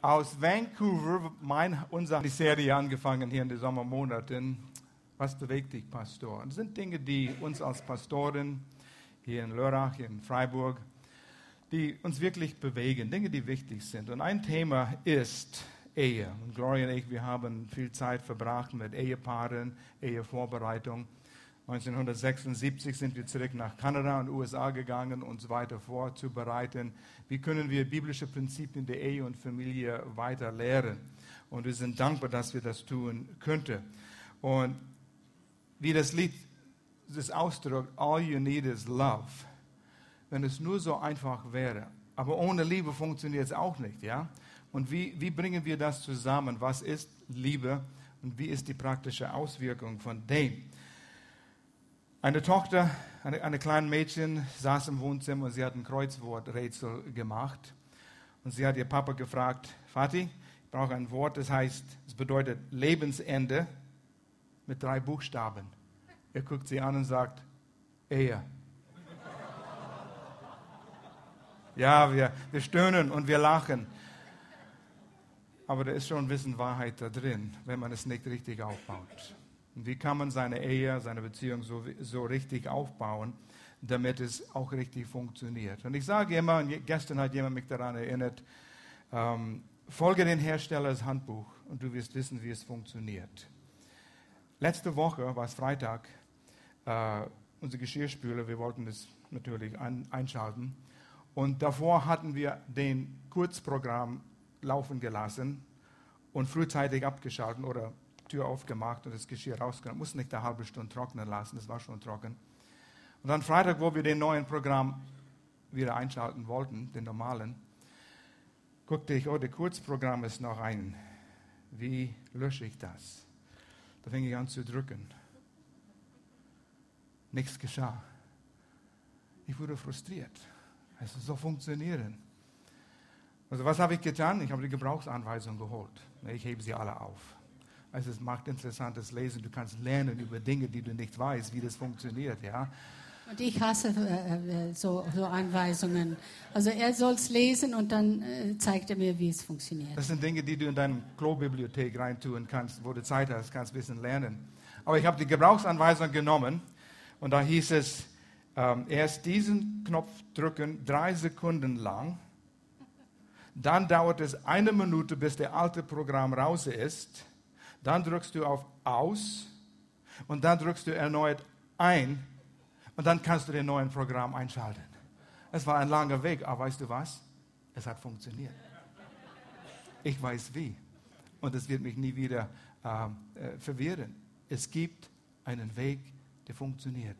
aus Vancouver, mein, unsere Serie angefangen hier in den Sommermonaten. Was bewegt dich, Pastor? Das sind Dinge, die uns als Pastoren hier in Lörrach, hier in Freiburg, die uns wirklich bewegen, Dinge, die wichtig sind. Und ein Thema ist Ehe. Und Gloria und ich, wir haben viel Zeit verbracht mit Ehepaaren, Ehevorbereitung. 1976 sind wir zurück nach Kanada und USA gegangen, uns weiter vorzubereiten. Wie können wir biblische Prinzipien der Ehe und Familie weiter lehren? Und wir sind dankbar, dass wir das tun könnten. Und wie das Lied das ausdrückt, all you need is love. Wenn es nur so einfach wäre. Aber ohne Liebe funktioniert es auch nicht, ja? Und wie, wie bringen wir das zusammen? Was ist Liebe und wie ist die praktische Auswirkung von dem? Eine Tochter, eine, eine kleine Mädchen, saß im Wohnzimmer und sie hat ein Kreuzworträtsel gemacht. Und sie hat ihr Papa gefragt, Vati, ich brauche ein Wort, das heißt, es bedeutet Lebensende mit drei Buchstaben. Er guckt sie an und sagt, Ehe. Ja, wir, wir stöhnen und wir lachen. Aber da ist schon ein bisschen Wahrheit da drin, wenn man es nicht richtig aufbaut. Und wie kann man seine Ehe, seine Beziehung so, so richtig aufbauen, damit es auch richtig funktioniert? Und ich sage immer, und gestern hat jemand mich daran erinnert, ähm, folge den Herstellers Handbuch und du wirst wissen, wie es funktioniert. Letzte Woche war es Freitag, äh, unsere Geschirrspüler, wir wollten das natürlich ein, einschalten. Und davor hatten wir den Kurzprogramm laufen gelassen und frühzeitig abgeschaltet oder Tür aufgemacht und das Geschirr rausgenommen. Muss nicht eine halbe Stunde trocknen lassen, das war schon trocken. Und dann Freitag, wo wir den neuen Programm wieder einschalten wollten, den normalen, guckte ich, oh, das Kurzprogramm ist noch ein. Wie lösche ich das? Da fing ich an zu drücken. Nichts geschah. Ich wurde frustriert. Es so funktionieren. Also was habe ich getan? Ich habe die Gebrauchsanweisung geholt. Ich hebe sie alle auf. Also es macht interessantes Lesen. Du kannst lernen über Dinge, die du nicht weißt, wie das funktioniert. Ja? Und ich hasse äh, äh, so, so, Anweisungen. Also er soll es lesen und dann äh, zeigt er mir, wie es funktioniert. Das sind Dinge, die du in deine Klobibliothek reintun kannst, wo du Zeit hast, kannst ein bisschen lernen. Aber ich habe die Gebrauchsanweisung genommen und da hieß es, ähm, erst diesen Knopf drücken, drei Sekunden lang. Dann dauert es eine Minute, bis der alte Programm raus ist. Dann drückst du auf Aus und dann drückst du erneut ein und dann kannst du den neuen Programm einschalten. Es war ein langer Weg, aber weißt du was? Es hat funktioniert. Ich weiß wie. Und es wird mich nie wieder ähm, äh, verwirren. Es gibt einen Weg, der funktioniert.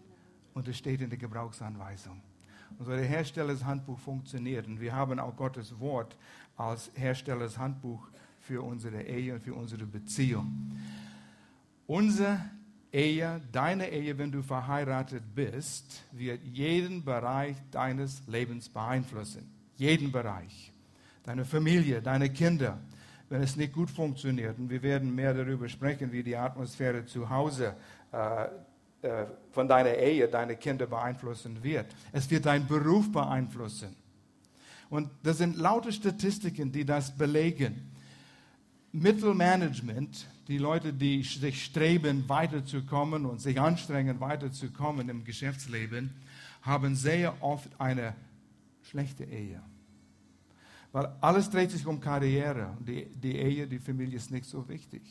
Und es steht in der Gebrauchsanweisung. Der Herstellershandbuch funktioniert. Und wir haben auch Gottes Wort als Herstellershandbuch für unsere Ehe und für unsere Beziehung. Unsere Ehe, deine Ehe, wenn du verheiratet bist, wird jeden Bereich deines Lebens beeinflussen. Jeden Bereich. Deine Familie, deine Kinder, wenn es nicht gut funktioniert. Und wir werden mehr darüber sprechen, wie die Atmosphäre zu Hause äh, äh, von deiner Ehe deine Kinder beeinflussen wird. Es wird deinen Beruf beeinflussen. Und das sind lauter Statistiken, die das belegen. Mittelmanagement, die Leute, die sich streben, weiterzukommen und sich anstrengen, weiterzukommen im Geschäftsleben, haben sehr oft eine schlechte Ehe. Weil alles dreht sich um Karriere. Die, die Ehe, die Familie ist nicht so wichtig.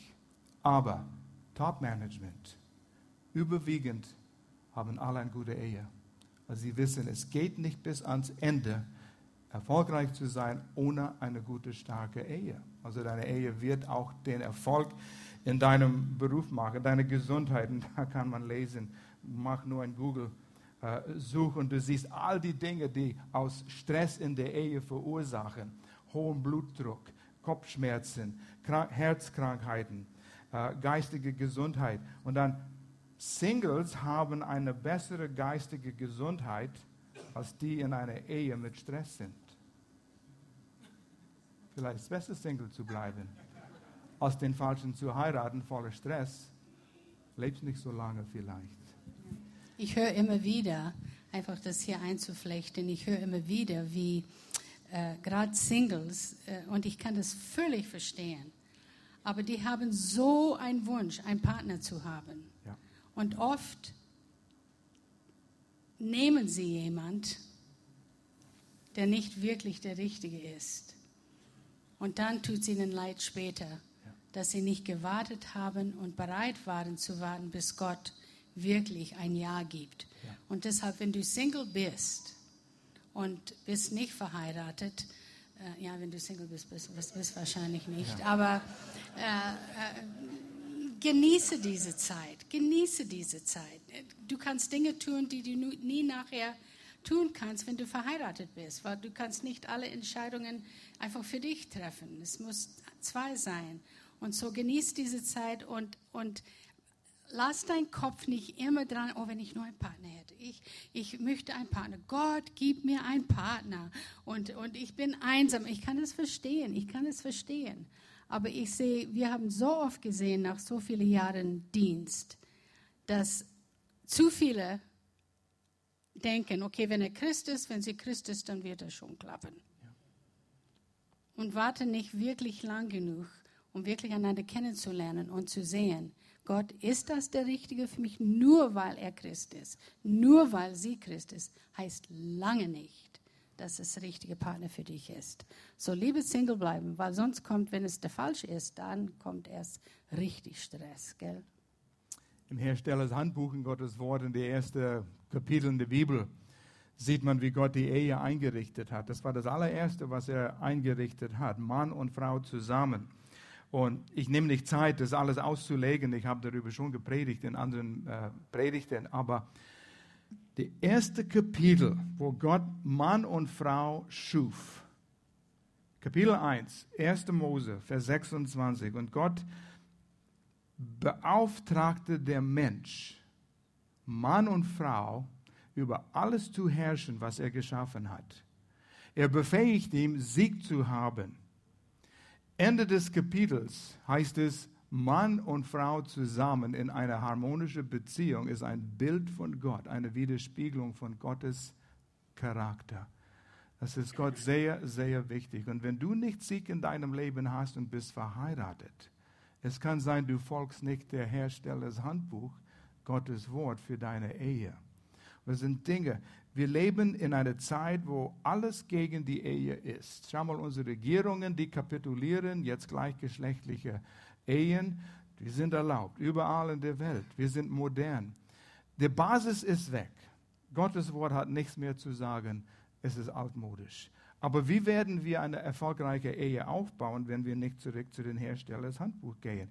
Aber Top-Management, überwiegend haben alle eine gute Ehe. Also sie wissen, es geht nicht bis ans Ende, erfolgreich zu sein ohne eine gute, starke Ehe. Also deine Ehe wird auch den Erfolg in deinem Beruf machen, deine Gesundheit. Und da kann man lesen, mach nur ein Google. Äh, such und du siehst all die Dinge, die aus Stress in der Ehe verursachen. Hohen Blutdruck, Kopfschmerzen, Krank Herzkrankheiten, äh, geistige Gesundheit. Und dann Singles haben eine bessere geistige Gesundheit als die in einer Ehe mit Stress sind. Vielleicht ist es besser, Single zu bleiben, als den Falschen zu heiraten, voller Stress. Lebst nicht so lange vielleicht. Ich höre immer wieder, einfach das hier einzuflechten, ich höre immer wieder, wie äh, gerade Singles, äh, und ich kann das völlig verstehen, aber die haben so einen Wunsch, einen Partner zu haben. Ja. Und oft nehmen sie jemand, der nicht wirklich der Richtige ist. Und dann tut es ihnen leid später, dass sie nicht gewartet haben und bereit waren zu warten, bis Gott wirklich ein Ja gibt. Ja. Und deshalb, wenn du Single bist und bist nicht verheiratet, äh, ja, wenn du Single bist, bist du wahrscheinlich nicht, aber äh, äh, genieße diese Zeit, genieße diese Zeit. Du kannst Dinge tun, die du nie nachher tun kannst, wenn du verheiratet bist, weil du kannst nicht alle Entscheidungen einfach für dich treffen. Es muss zwei sein. Und so genieß diese Zeit und, und lass deinen Kopf nicht immer dran, oh, wenn ich nur einen Partner hätte. Ich, ich möchte einen Partner. Gott, gib mir einen Partner. Und, und ich bin einsam. Ich kann es verstehen. Ich kann es verstehen. Aber ich sehe, wir haben so oft gesehen, nach so vielen Jahren Dienst, dass zu viele denken, okay, wenn er Christ ist, wenn sie Christ ist, dann wird er schon klappen. Und warten nicht wirklich lang genug, um wirklich einander kennenzulernen und zu sehen, Gott, ist das der Richtige für mich? Nur weil er Christ ist, nur weil sie Christ ist, heißt lange nicht, dass es der richtige Partner für dich ist. So liebe Single bleiben, weil sonst kommt, wenn es der falsche ist, dann kommt erst richtig Stress, gell? Im Herstellers Handbuch in Gottes Wort, in der ersten Kapitel in der Bibel, sieht man, wie Gott die Ehe eingerichtet hat. Das war das allererste, was er eingerichtet hat. Mann und Frau zusammen. Und ich nehme nicht Zeit, das alles auszulegen. Ich habe darüber schon gepredigt in anderen äh, Predigten. Aber die erste Kapitel, wo Gott Mann und Frau schuf, Kapitel 1, 1. Mose, Vers 26. Und Gott beauftragte der Mensch, Mann und Frau, über alles zu herrschen, was er geschaffen hat. Er befähigt ihn, Sieg zu haben. Ende des Kapitels heißt es, Mann und Frau zusammen in einer harmonischen Beziehung ist ein Bild von Gott, eine Widerspiegelung von Gottes Charakter. Das ist Gott sehr, sehr wichtig. Und wenn du nicht Sieg in deinem Leben hast und bist verheiratet, es kann sein, du folgst nicht der Herstellers Handbuch, Gottes Wort für deine Ehe. Das sind Dinge. Wir leben in einer Zeit, wo alles gegen die Ehe ist. Schau mal, unsere Regierungen, die kapitulieren, jetzt gleichgeschlechtliche Ehen, die sind erlaubt, überall in der Welt. Wir sind modern. Die Basis ist weg. Gottes Wort hat nichts mehr zu sagen. Es ist altmodisch. Aber wie werden wir eine erfolgreiche Ehe aufbauen, wenn wir nicht zurück zu den Herstellers Handbuch gehen?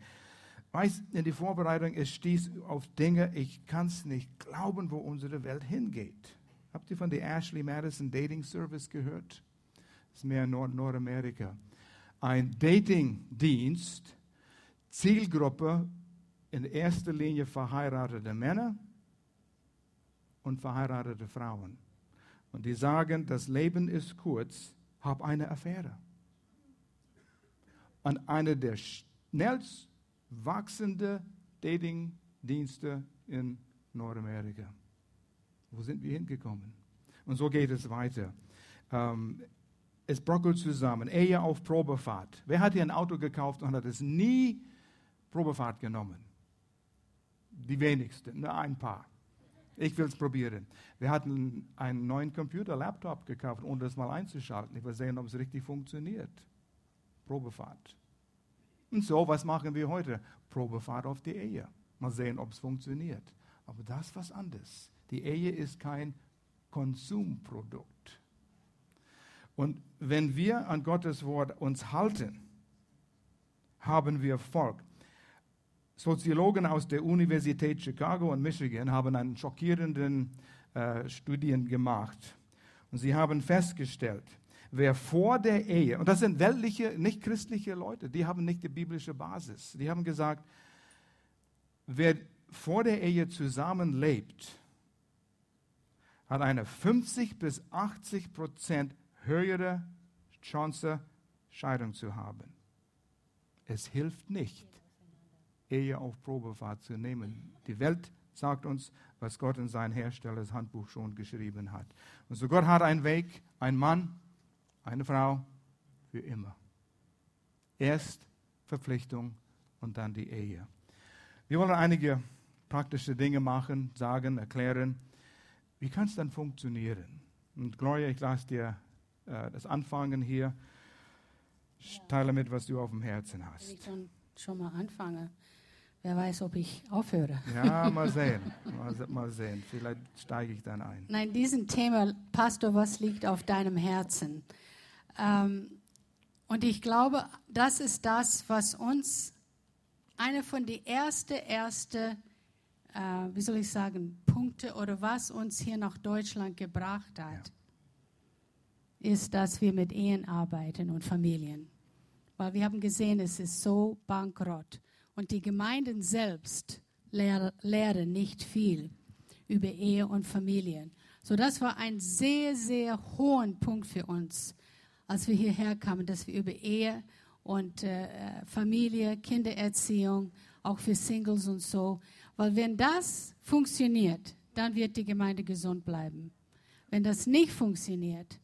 Weißt, in die Vorbereitung, es stieß auf Dinge, ich kann es nicht glauben, wo unsere Welt hingeht. Habt ihr von der Ashley Madison Dating Service gehört? Das ist mehr in Nord Nordamerika. Ein Datingdienst, Zielgruppe in erster Linie verheiratete Männer und verheiratete Frauen. Und die sagen, das Leben ist kurz, hab eine Affäre. Und eine der schnellst wachsende Datingdienste in Nordamerika. Wo sind wir hingekommen? Und so geht es weiter. Ähm, es brockelt zusammen. Ehe auf Probefahrt. Wer hat hier ein Auto gekauft und hat es nie Probefahrt genommen? Die wenigsten, nur ein paar. Ich will es probieren. Wir hatten einen neuen Computer, Laptop gekauft, ohne das mal einzuschalten. Ich will sehen, ob es richtig funktioniert. Probefahrt. Und so, was machen wir heute? Probefahrt auf die Ehe. Mal sehen, ob es funktioniert. Aber das ist was anderes. Die Ehe ist kein Konsumprodukt. Und wenn wir an Gottes Wort uns halten, haben wir Volk. Soziologen aus der Universität Chicago und Michigan haben einen schockierenden äh, Studien gemacht. Und sie haben festgestellt, wer vor der Ehe, und das sind weltliche, nicht christliche Leute, die haben nicht die biblische Basis. Die haben gesagt, wer vor der Ehe zusammenlebt, hat eine 50 bis 80 Prozent höhere Chance, Scheidung zu haben. Es hilft nicht, Ehe auf Probefahrt zu nehmen. Die Welt sagt uns, was Gott in sein Herstellers Handbuch schon geschrieben hat. Und so Gott hat einen Weg, ein Mann, eine Frau für immer. Erst Verpflichtung und dann die Ehe. Wir wollen einige praktische Dinge machen, sagen, erklären. Wie kann es dann funktionieren? Und Gloria, ich lasse dir äh, das Anfangen hier. Ja. Teile mit, was du auf dem Herzen hast. Wenn ich dann schon mal anfange, wer weiß, ob ich aufhöre. Ja, mal sehen. mal, mal sehen. Vielleicht steige ich dann ein. Nein, diesen Thema, Pastor, was liegt auf deinem Herzen? Ähm, und ich glaube, das ist das, was uns eine von den ersten, erste, äh, wie soll ich sagen, Punkte oder was uns hier nach Deutschland gebracht hat, ja. ist, dass wir mit Ehen arbeiten und Familien. Weil wir haben gesehen, es ist so bankrott. Und die Gemeinden selbst lehren, nicht viel über Ehe und Familien. So, das war ein sehr, sehr hoher Punkt für uns, als wir hierher kamen, dass wir über Ehe und äh, Familie, Kindererziehung, auch für Singles und so. Weil wenn das funktioniert, dann wird die Gemeinde gesund bleiben. Wenn das nicht funktioniert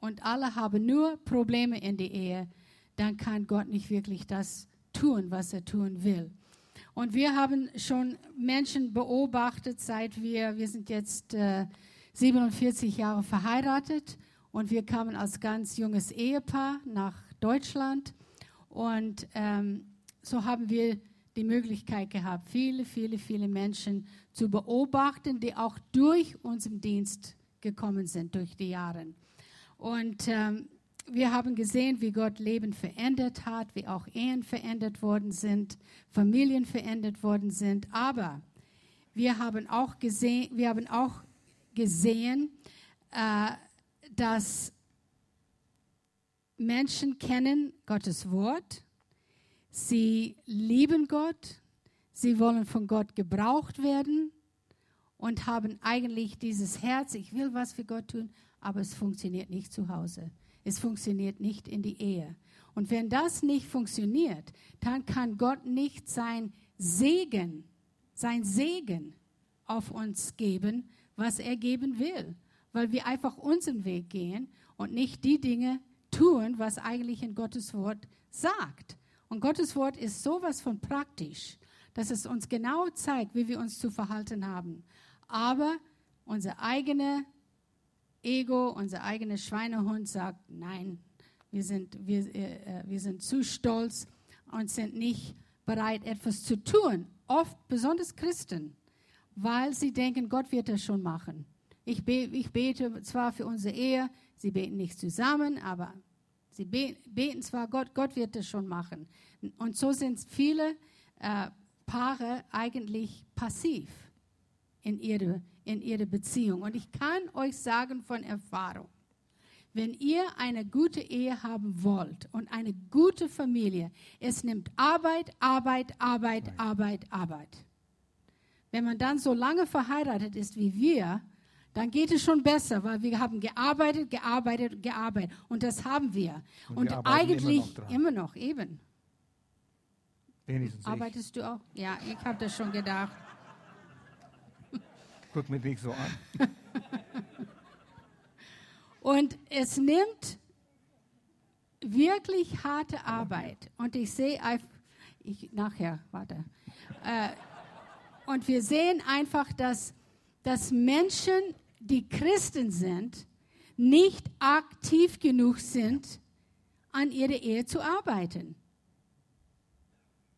und alle haben nur Probleme in der Ehe, dann kann Gott nicht wirklich das tun, was er tun will. Und wir haben schon Menschen beobachtet, seit wir, wir sind jetzt äh, 47 Jahre verheiratet und wir kamen als ganz junges Ehepaar nach Deutschland. Und ähm, so haben wir die Möglichkeit gehabt, viele, viele, viele Menschen zu beobachten, die auch durch unseren Dienst gekommen sind, durch die Jahre. Und ähm, wir haben gesehen, wie Gott Leben verändert hat, wie auch Ehen verändert worden sind, Familien verändert worden sind. Aber wir haben auch gesehen, wir haben auch gesehen äh, dass Menschen kennen Gottes Wort, sie lieben Gott, sie wollen von Gott gebraucht werden und haben eigentlich dieses Herz, ich will was für Gott tun, aber es funktioniert nicht zu Hause. Es funktioniert nicht in die Ehe. Und wenn das nicht funktioniert, dann kann Gott nicht sein Segen, sein Segen auf uns geben, was er geben will, weil wir einfach unseren Weg gehen und nicht die Dinge tun, was eigentlich in Gottes Wort sagt. Und Gottes Wort ist sowas von praktisch, dass es uns genau zeigt, wie wir uns zu verhalten haben. Aber unser eigene Ego, unser eigener Schweinehund sagt, nein, wir sind, wir, äh, äh, wir sind zu stolz und sind nicht bereit, etwas zu tun. Oft, besonders Christen, weil sie denken, Gott wird das schon machen. Ich, be ich bete zwar für unsere Ehe, sie beten nicht zusammen, aber sie be beten zwar Gott, Gott wird das schon machen. Und so sind viele äh, Paare eigentlich passiv in ihre, in ihre Beziehung. Und ich kann euch sagen von Erfahrung, wenn ihr eine gute Ehe haben wollt und eine gute Familie, es nimmt Arbeit, Arbeit, Arbeit, Arbeit, Arbeit. Wenn man dann so lange verheiratet ist wie wir, dann geht es schon besser, weil wir haben gearbeitet, gearbeitet, gearbeitet. Und das haben wir. Und, und wir eigentlich immer noch, immer noch, eben. Wenigstens Arbeitest ich. du auch? Ja, ich habe das schon gedacht. Guck mich nicht so an. und es nimmt wirklich harte Arbeit. Und ich sehe, ich, nachher, warte. Äh, und wir sehen einfach, dass, dass Menschen die Christen sind, nicht aktiv genug sind, an ihrer Ehe zu arbeiten.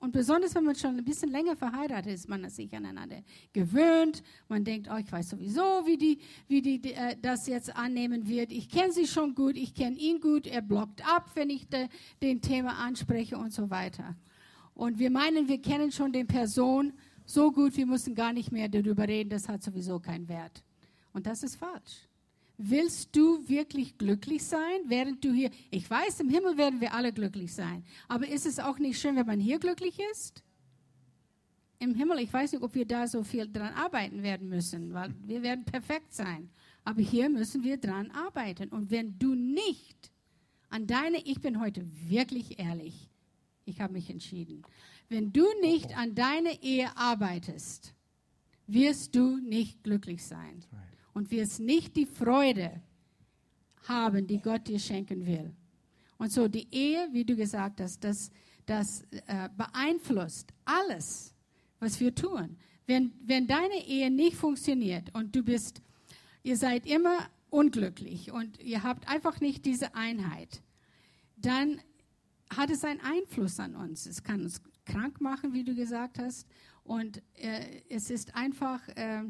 Und besonders, wenn man schon ein bisschen länger verheiratet ist, man sich aneinander gewöhnt. Man denkt, oh, ich weiß sowieso, wie die, wie die, die äh, das jetzt annehmen wird. Ich kenne sie schon gut, ich kenne ihn gut. Er blockt ab, wenn ich de, den Thema anspreche und so weiter. Und wir meinen, wir kennen schon den Person so gut, wir müssen gar nicht mehr darüber reden. Das hat sowieso keinen Wert. Und das ist falsch. Willst du wirklich glücklich sein, während du hier, ich weiß, im Himmel werden wir alle glücklich sein, aber ist es auch nicht schön, wenn man hier glücklich ist? Im Himmel, ich weiß nicht, ob wir da so viel dran arbeiten werden müssen, weil wir werden perfekt sein. Aber hier müssen wir dran arbeiten. Und wenn du nicht an deine, ich bin heute wirklich ehrlich, ich habe mich entschieden, wenn du nicht an deine Ehe arbeitest, wirst du nicht glücklich sein und wirst nicht die Freude haben, die Gott dir schenken will. Und so die Ehe, wie du gesagt hast, das, das äh, beeinflusst alles, was wir tun. Wenn, wenn deine Ehe nicht funktioniert und du bist, ihr seid immer unglücklich und ihr habt einfach nicht diese Einheit, dann hat es einen Einfluss an uns. Es kann uns krank machen, wie du gesagt hast, und äh, es ist einfach äh,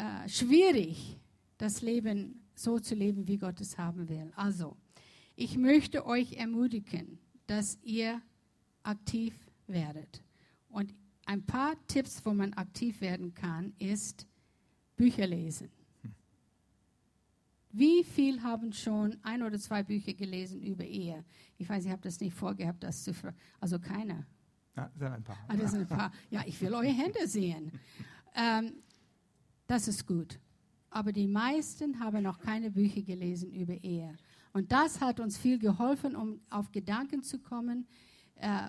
äh, schwierig, das Leben so zu leben, wie Gott es haben will. Also, ich möchte euch ermutigen, dass ihr aktiv werdet. Und ein paar Tipps, wo man aktiv werden kann, ist Bücher lesen. Wie viel haben schon ein oder zwei Bücher gelesen über Ehe? Ich weiß, ich habe das nicht vorgehabt, das zu fragen. Also keiner. Ja, sind ein paar. Ah, das sind ein paar. Ja, ich will eure Hände sehen. Ähm, das ist gut. Aber die meisten haben noch keine Bücher gelesen über Ehe. Und das hat uns viel geholfen, um auf Gedanken zu kommen, äh,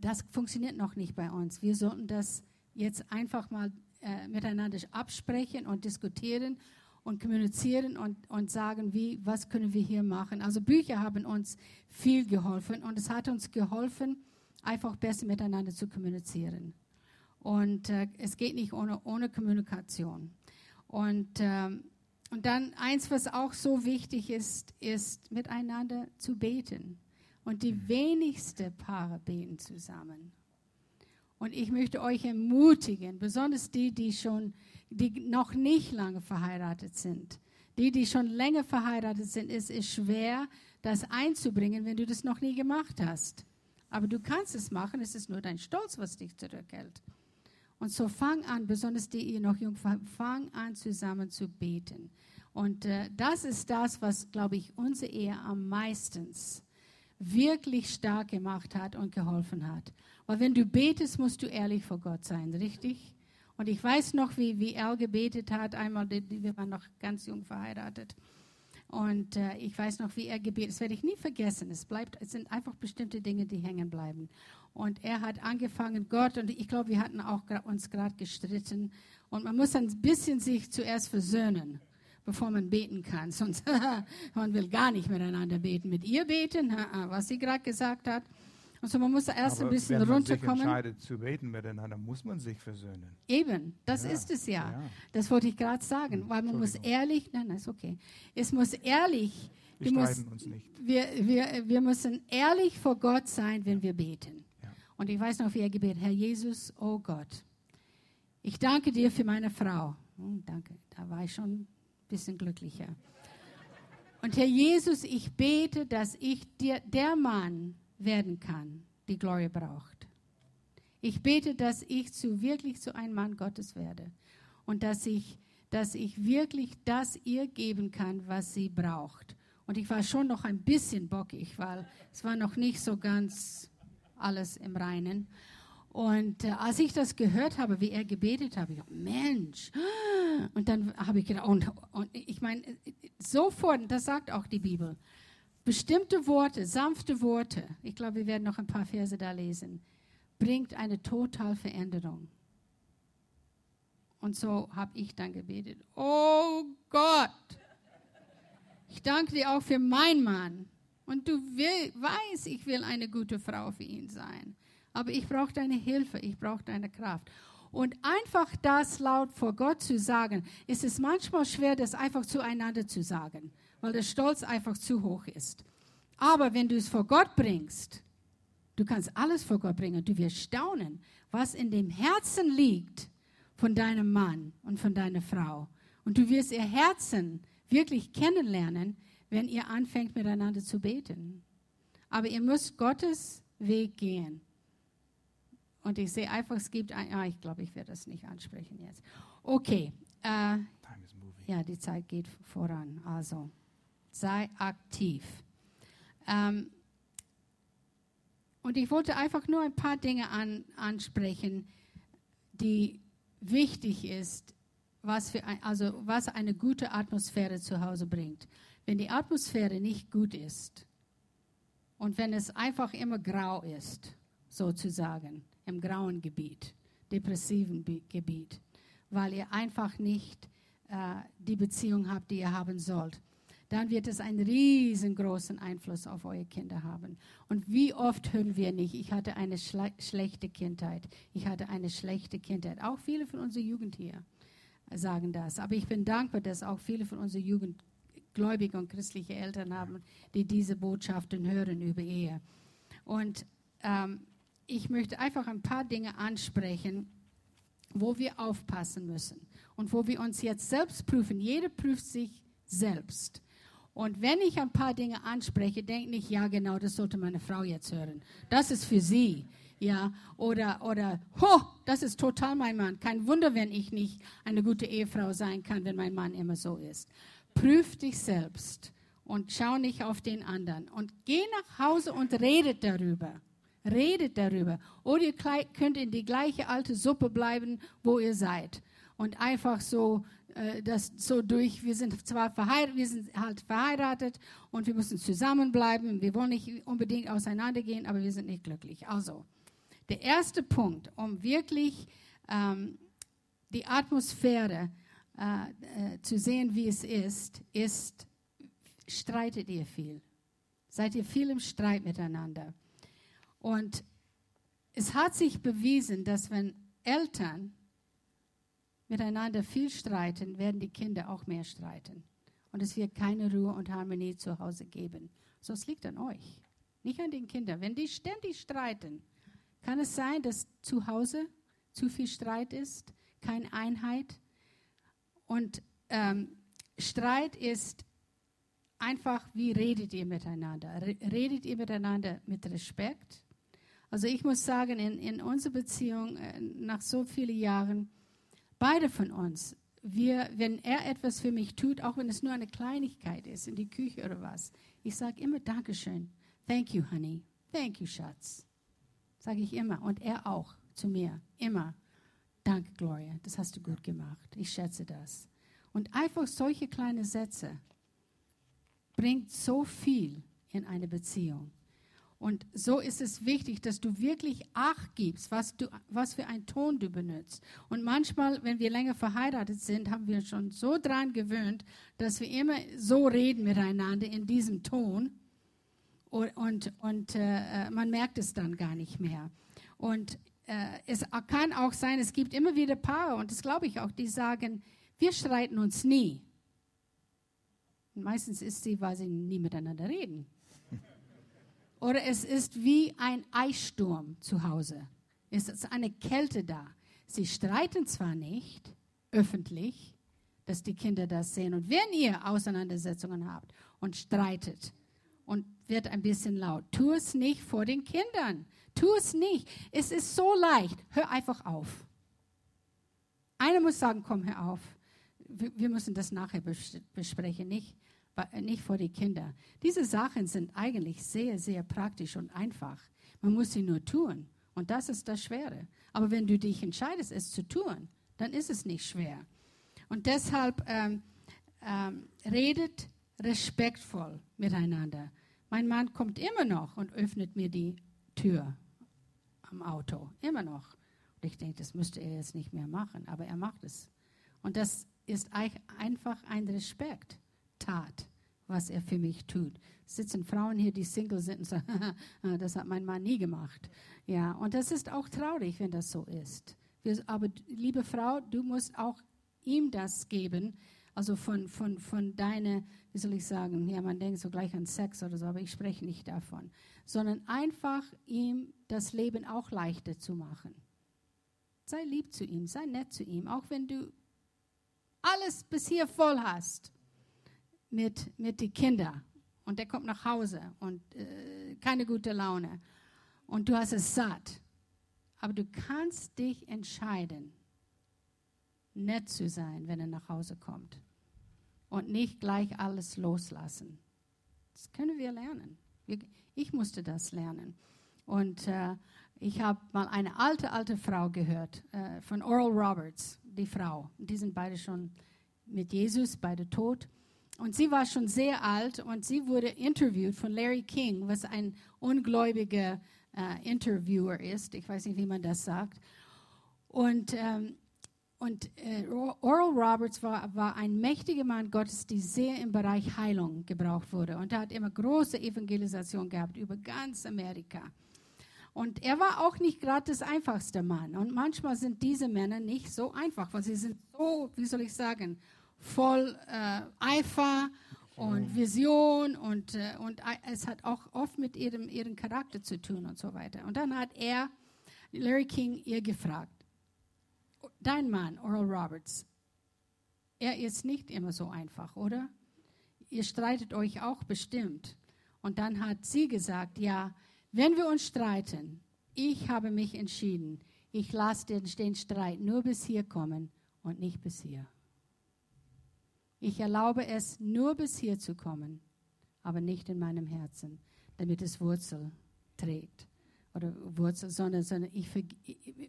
das funktioniert noch nicht bei uns. Wir sollten das jetzt einfach mal äh, miteinander absprechen und diskutieren und kommunizieren und, und sagen, wie, was können wir hier machen. Also Bücher haben uns viel geholfen und es hat uns geholfen, einfach besser miteinander zu kommunizieren. Und äh, es geht nicht ohne, ohne Kommunikation. Und, ähm, und dann eins, was auch so wichtig ist, ist miteinander zu beten. Und die wenigsten Paare beten zusammen. Und ich möchte euch ermutigen, besonders die, die schon, die noch nicht lange verheiratet sind. Die, die schon länger verheiratet sind, es ist schwer, das einzubringen, wenn du das noch nie gemacht hast. Aber du kannst es machen, es ist nur dein Stolz, was dich zurückhält. Und so fang an, besonders die, die noch jung fang an, zusammen zu beten. Und äh, das ist das, was, glaube ich, unsere Ehe am meisten wirklich stark gemacht hat und geholfen hat. Weil wenn du betest, musst du ehrlich vor Gott sein, richtig? Und ich weiß noch, wie, wie er gebetet hat. Einmal, wir waren noch ganz jung verheiratet. Und äh, ich weiß noch, wie er gebetet. Das werde ich nie vergessen. Es bleibt, es sind einfach bestimmte Dinge, die hängen bleiben. Und er hat angefangen, Gott, und ich glaube, wir hatten auch uns gerade gestritten. Und man muss ein bisschen sich zuerst versöhnen bevor man beten kann. Sonst man will gar nicht miteinander beten. Mit ihr beten, was sie gerade gesagt hat. Also man muss erst Aber ein bisschen wenn man runterkommen. Sich entscheidet zu beten miteinander, muss man sich versöhnen. Eben, das Ja, ist es ja. ja. Das wollte ich gerade sagen, weil man muss ehrlich, nein, nein, ist okay. Es muss ehrlich, Wir wir, wir, wir müssen ehrlich vor Gott sein, wenn wir beten. Und ich weiß noch, wie er gebetet, Herr Jesus, oh Gott, ich danke dir für meine Frau. Hm, danke, da war ich schon ein bisschen glücklicher. Und Herr Jesus, ich bete, dass ich dir der Mann werden kann, die Gloria braucht. Ich bete, dass ich zu wirklich zu einem Mann Gottes werde und dass ich, dass ich wirklich das ihr geben kann, was sie braucht. Und ich war schon noch ein bisschen bockig, weil es war noch nicht so ganz alles im Reinen. Und äh, als ich das gehört habe, wie er gebetet habe, ich Mensch. Und dann habe ich gedacht, und, und ich meine, sofort, das sagt auch die Bibel, bestimmte Worte, sanfte Worte, ich glaube, wir werden noch ein paar Verse da lesen, bringt eine total Veränderung. Und so habe ich dann gebetet, oh Gott, ich danke dir auch für meinen Mann. Und du weißt, ich will eine gute Frau für ihn sein. Aber ich brauche deine Hilfe, ich brauche deine Kraft. Und einfach das laut vor Gott zu sagen, ist es manchmal schwer, das einfach zueinander zu sagen, weil der Stolz einfach zu hoch ist. Aber wenn du es vor Gott bringst, du kannst alles vor Gott bringen, du wirst staunen, was in dem Herzen liegt von deinem Mann und von deiner Frau. Und du wirst ihr Herzen wirklich kennenlernen, wenn ihr anfängt miteinander zu beten. Aber ihr müsst Gottes Weg gehen. Und ich sehe einfach, es gibt ein, ah, ich glaube, ich werde das nicht ansprechen jetzt. Okay, äh, ja, die Zeit geht voran. Also, sei aktiv. Ähm, und ich wollte einfach nur ein paar Dinge an, ansprechen, die wichtig ist, was, für ein, also was eine gute Atmosphäre zu Hause bringt. Wenn die Atmosphäre nicht gut ist und wenn es einfach immer grau ist, sozusagen, im grauen Gebiet, depressiven Gebiet, weil ihr einfach nicht äh, die Beziehung habt, die ihr haben sollt, dann wird es einen riesengroßen Einfluss auf eure Kinder haben. Und wie oft hören wir nicht, ich hatte eine schle schlechte Kindheit, ich hatte eine schlechte Kindheit. Auch viele von unserer Jugend hier sagen das. Aber ich bin dankbar, dass auch viele von unserer Jugend gläubige und christliche Eltern haben, die diese Botschaften hören über Ehe. Und ähm, ich möchte einfach ein paar Dinge ansprechen, wo wir aufpassen müssen und wo wir uns jetzt selbst prüfen. Jeder prüft sich selbst. Und wenn ich ein paar Dinge anspreche, denke ich, ja genau, das sollte meine Frau jetzt hören. Das ist für sie. Ja, oder, oder, ho, das ist total mein Mann. Kein Wunder, wenn ich nicht eine gute Ehefrau sein kann, wenn mein Mann immer so ist. Prüf dich selbst und schau nicht auf den anderen. Und geh nach Hause und redet darüber. Redet darüber. Oder ihr könnt in die gleiche alte Suppe bleiben, wo ihr seid. Und einfach so äh, das so durch. Wir sind zwar verheiratet, wir sind halt verheiratet und wir müssen zusammenbleiben. Wir wollen nicht unbedingt auseinandergehen, aber wir sind nicht glücklich. Also, der erste Punkt, um wirklich ähm, die Atmosphäre äh, äh, zu sehen, wie es ist, ist, streitet ihr viel. Seid ihr viel im Streit miteinander. Und es hat sich bewiesen, dass wenn Eltern miteinander viel streiten, werden die Kinder auch mehr streiten. Und es wird keine Ruhe und Harmonie zu Hause geben. So, es liegt an euch, nicht an den Kindern. Wenn die ständig streiten, kann es sein, dass zu Hause zu viel Streit ist, keine Einheit. Und ähm, Streit ist einfach, wie redet ihr miteinander? Redet ihr miteinander mit Respekt? Also ich muss sagen, in, in unserer Beziehung äh, nach so vielen Jahren, beide von uns, wir, wenn er etwas für mich tut, auch wenn es nur eine Kleinigkeit ist, in die Küche oder was, ich sage immer Dankeschön. Thank you, honey. Thank you, Schatz. Sage ich immer. Und er auch zu mir. Immer. Danke, Gloria. Das hast du gut gemacht. Ich schätze das. Und einfach solche kleine Sätze bringt so viel in eine Beziehung. Und so ist es wichtig, dass du wirklich Acht gibst, was, du, was für einen Ton du benutzt. Und manchmal, wenn wir länger verheiratet sind, haben wir schon so dran gewöhnt, dass wir immer so reden miteinander in diesem Ton. Und, und, und äh, man merkt es dann gar nicht mehr. Und äh, es kann auch sein, es gibt immer wieder Paare, und das glaube ich auch, die sagen, wir streiten uns nie. Und meistens ist sie, weil sie nie miteinander reden. Oder es ist wie ein Eissturm zu Hause. Es ist eine Kälte da. Sie streiten zwar nicht öffentlich, dass die Kinder das sehen. Und wenn ihr Auseinandersetzungen habt und streitet und wird ein bisschen laut, tu es nicht vor den Kindern. Tu es nicht. Es ist so leicht. Hör einfach auf. Einer muss sagen, komm, hör auf. Wir müssen das nachher besprechen, nicht nicht vor die Kinder. Diese Sachen sind eigentlich sehr, sehr praktisch und einfach. Man muss sie nur tun. Und das ist das Schwere. Aber wenn du dich entscheidest, es zu tun, dann ist es nicht schwer. Und deshalb ähm, ähm, redet respektvoll miteinander. Mein Mann kommt immer noch und öffnet mir die Tür am Auto. Immer noch. Und ich denke, das müsste er jetzt nicht mehr machen, aber er macht es. Und das ist einfach ein Respekt tat, was er für mich tut. Es sitzen Frauen hier, die Single sind und sagen, das hat mein Mann nie gemacht. Ja, und das ist auch traurig, wenn das so ist. aber liebe Frau, du musst auch ihm das geben, also von, von, von deiner, wie soll ich sagen, ja, man denkt so gleich an Sex oder so, aber ich spreche nicht davon, sondern einfach ihm das Leben auch leichter zu machen. Sei lieb zu ihm, sei nett zu ihm, auch wenn du alles bis hier voll hast mit, mit den Kindern und der kommt nach Hause und äh, keine gute Laune und du hast es satt. Aber du kannst dich entscheiden, nett zu sein, wenn er nach Hause kommt und nicht gleich alles loslassen. Das können wir lernen. Ich musste das lernen. Und äh, ich habe mal eine alte, alte Frau gehört, äh, von Oral Roberts, die Frau. Die sind beide schon mit Jesus, beide tot. Und sie war schon sehr alt und sie wurde interviewt von Larry King, was ein ungläubiger äh, Interviewer ist. Ich weiß nicht, wie man das sagt. Und ähm, und äh, Oral Roberts war, war ein mächtiger Mann Gottes, der sehr im Bereich Heilung gebraucht wurde. Und er hat immer große Evangelisation gehabt über ganz Amerika. Und er war auch nicht gerade das einfachste Mann. Und manchmal sind diese Männer nicht so einfach, weil sie sind so, wie soll ich sagen, voll äh, Eifer und Vision und, äh, und es hat auch oft mit ihrem, ihrem Charakter zu tun und so weiter. Und dann hat er, Larry King, ihr gefragt, dein Mann, Oral Roberts, er ist nicht immer so einfach, oder? Ihr streitet euch auch bestimmt. Und dann hat sie gesagt, ja, wenn wir uns streiten, ich habe mich entschieden, ich lasse den, den Streit nur bis hier kommen und nicht bis hier. Ich erlaube es nur bis hier zu kommen, aber nicht in meinem Herzen, damit es Wurzel trägt oder Wurzel, sondern, sondern ich,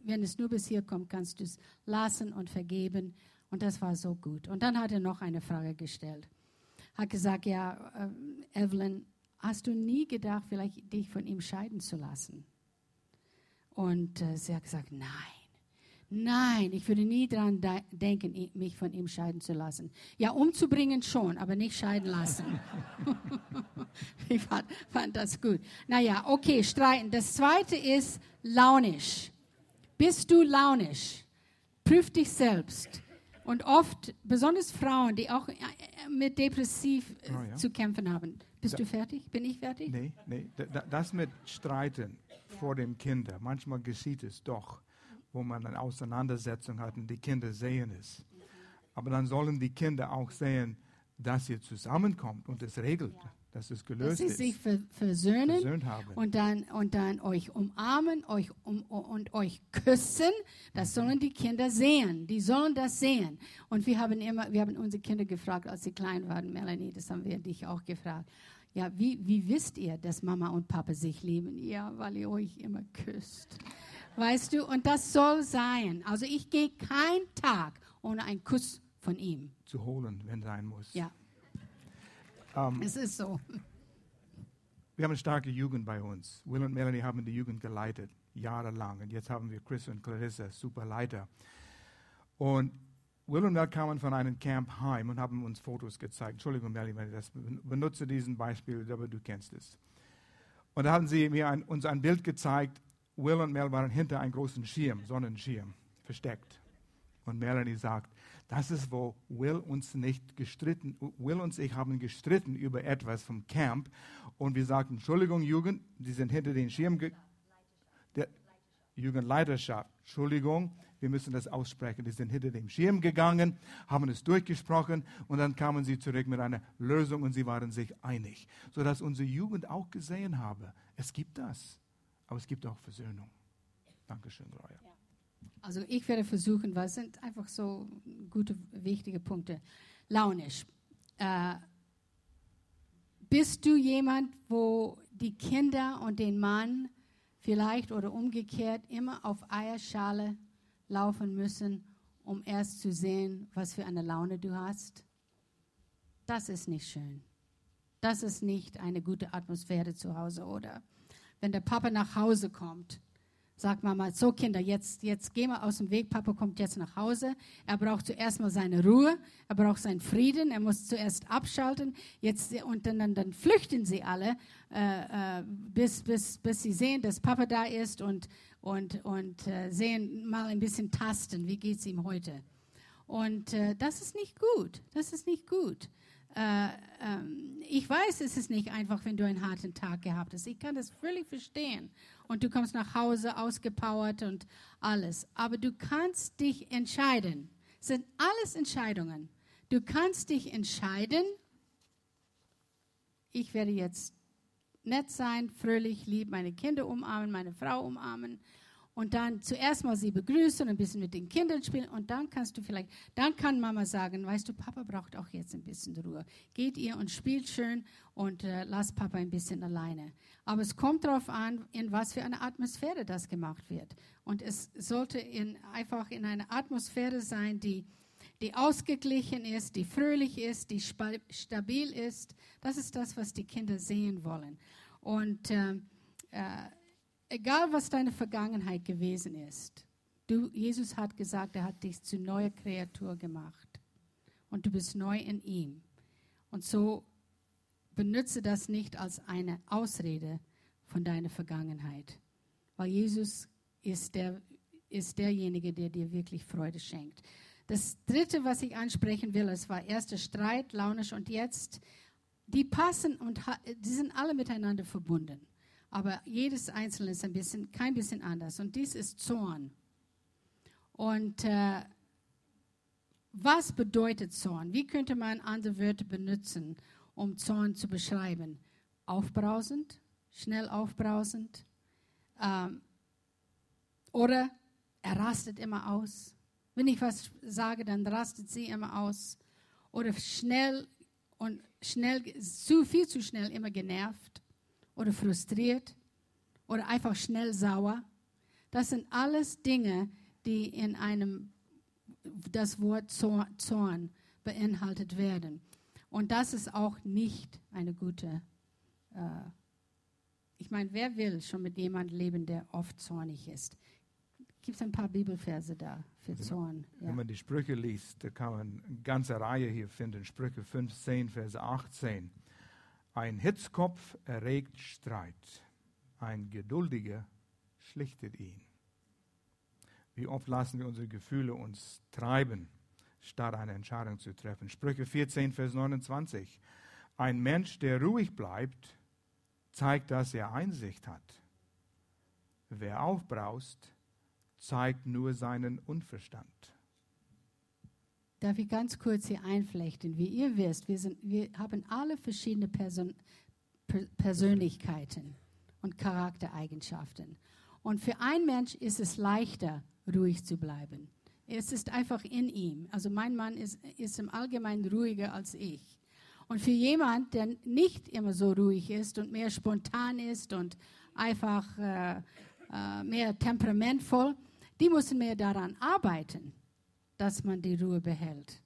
wenn es nur bis hier kommt, kannst du es lassen und vergeben. Und das war so gut. Und dann hat er noch eine Frage gestellt. Hat gesagt, ja, äh, Evelyn, hast du nie gedacht, vielleicht dich von ihm scheiden zu lassen? Und äh, sie hat gesagt, nein. Nein, ich würde nie daran denken, mich von ihm scheiden zu lassen. Ja, umzubringen schon, aber nicht scheiden lassen. ich fand, fand das gut. Naja, okay, streiten. Das zweite ist launisch. Bist du launisch? Prüf dich selbst. Und oft, besonders Frauen, die auch äh, mit depressiv äh, oh, ja. zu kämpfen haben. Bist da, du fertig? Bin ich fertig? Nee, nee. Das mit Streiten vor dem Kinder, manchmal geschieht es doch wo man eine Auseinandersetzung hat und die Kinder sehen es. Aber dann sollen die Kinder auch sehen, dass ihr zusammenkommt und es regelt, ja. dass es gelöst dass sie ist. sich versöhnen und dann, und dann euch umarmen euch um, und euch küssen. Das sollen die Kinder sehen. Die sollen das sehen. Und wir haben immer, wir haben unsere Kinder gefragt, als sie klein waren, Melanie, das haben wir dich auch gefragt. Ja, wie, wie wisst ihr, dass Mama und Papa sich lieben? Ja, weil ihr euch immer küsst. Weißt du, und das soll sein. Also ich gehe keinen Tag ohne einen Kuss von ihm. Zu holen, wenn sein muss. Ja. Ähm, es ist so. Wir haben eine starke Jugend bei uns. Will und Melanie haben die Jugend geleitet, jahrelang. Und jetzt haben wir Chris und Clarissa, super Leiter. Und Will und Mel kamen von einem Camp heim und haben uns Fotos gezeigt. Entschuldigung, Melanie, wenn ich das benutze, diesen Beispiel, aber du kennst es. Und da haben sie mir ein, uns ein Bild gezeigt Will und Mel waren hinter einem großen Schirm, Sonnenschirm, versteckt. Und Melanie sagt, das ist, wo Will uns nicht gestritten, Will und ich haben gestritten über etwas vom Camp. Und wir sagten, Entschuldigung, Jugend, die sind hinter den Schirm, der Jugendleiterschaft, Entschuldigung, wir müssen das aussprechen. Die sind hinter dem Schirm gegangen, haben es durchgesprochen und dann kamen sie zurück mit einer Lösung und sie waren sich einig. Sodass unsere Jugend auch gesehen habe, es gibt das. Aber es gibt auch Versöhnung. Dankeschön, Roya. Ja. Also ich werde versuchen, was sind einfach so gute, wichtige Punkte. Launisch. Äh, bist du jemand, wo die Kinder und den Mann vielleicht oder umgekehrt immer auf Eierschale laufen müssen, um erst zu sehen, was für eine Laune du hast? Das ist nicht schön. Das ist nicht eine gute Atmosphäre zu Hause, oder? Wenn der Papa nach Hause kommt, sagt Mama, so Kinder, jetzt, jetzt gehen wir aus dem Weg, Papa kommt jetzt nach Hause. Er braucht zuerst mal seine Ruhe, er braucht seinen Frieden, er muss zuerst abschalten, jetzt, und dann, dann, flüchten sie alle, äh, äh, bis, bis, bis sie sehen, dass Papa da ist und, und, und äh, sehen, mal ein bisschen tasten, wie geht's ihm heute. Und äh, das ist nicht gut, das ist nicht gut. Äh, ähm, ich weiß, es ist nicht einfach, wenn du einen harten Tag gehabt hast. Ich kann das völlig verstehen. Und du kommst nach Hause ausgepowert und alles. Aber du kannst dich entscheiden. Es sind alles Entscheidungen. Du kannst dich entscheiden, ich werde jetzt nett sein, fröhlich, lieb, meine Kinder umarmen, meine Frau umarmen und dann zuerst mal sie begrüßen, ein bisschen mit den Kindern spielen und dann kannst du vielleicht, dann kann Mama sagen, weißt du, Papa braucht auch jetzt ein bisschen Ruhe. Geht ihr und spielt schön und äh, lasst Papa ein bisschen alleine. Aber es kommt darauf an, in was für eine Atmosphäre das gemacht wird. Und es sollte in, einfach in einer Atmosphäre sein, die die ausgeglichen ist, die fröhlich ist, die stabil ist. Das ist das, was die Kinder sehen wollen. Und äh, äh, egal was deine Vergangenheit gewesen ist, Du, Jesus hat gesagt, er hat dich zu neuer Kreatur gemacht. Und du bist neu in ihm. Und so benutze das nicht als eine Ausrede von deiner Vergangenheit. Weil Jesus ist, der, ist derjenige, der dir wirklich Freude schenkt. Das dritte, was ich ansprechen will, es war erster Streit, launisch und jetzt, die passen und die sind alle miteinander verbunden. Aber jedes einzelne ist ein bisschen, kein bisschen anders. Und dies ist Zorn. Und äh, was bedeutet Zorn? Wie könnte man andere Wörter benutzen, um Zorn zu beschreiben? Aufbrausend, schnell aufbrausend. Ähm, oder er rastet immer aus. Wenn ich was sage, dann rastet sie immer aus. Oder schnell und schnell, zu viel zu schnell immer genervt oder frustriert oder einfach schnell sauer. Das sind alles Dinge, die in einem das Wort Zorn beinhaltet werden. Und das ist auch nicht eine gute. Äh, ich meine, wer will schon mit jemandem leben, der oft zornig ist? Gibt es ein paar Bibelverse da für Zorn? Ja. Wenn man die Sprüche liest, da kann man eine ganze Reihe hier finden. Sprüche 15, Verse 18. Ein Hitzkopf erregt Streit, ein Geduldiger schlichtet ihn. Wie oft lassen wir unsere Gefühle uns treiben, statt eine Entscheidung zu treffen? Sprüche 14, Vers 29. Ein Mensch, der ruhig bleibt, zeigt, dass er Einsicht hat. Wer aufbraust, zeigt nur seinen Unverstand. Darf ich ganz kurz hier einflechten? Wie ihr wisst, wir, sind, wir haben alle verschiedene Person, Persönlichkeiten und Charaktereigenschaften. Und für einen Mensch ist es leichter, ruhig zu bleiben. Es ist einfach in ihm. Also mein Mann ist, ist im Allgemeinen ruhiger als ich. Und für jemand, der nicht immer so ruhig ist und mehr spontan ist und einfach äh, äh, mehr temperamentvoll, die müssen mehr daran arbeiten, dass man die Ruhe behält.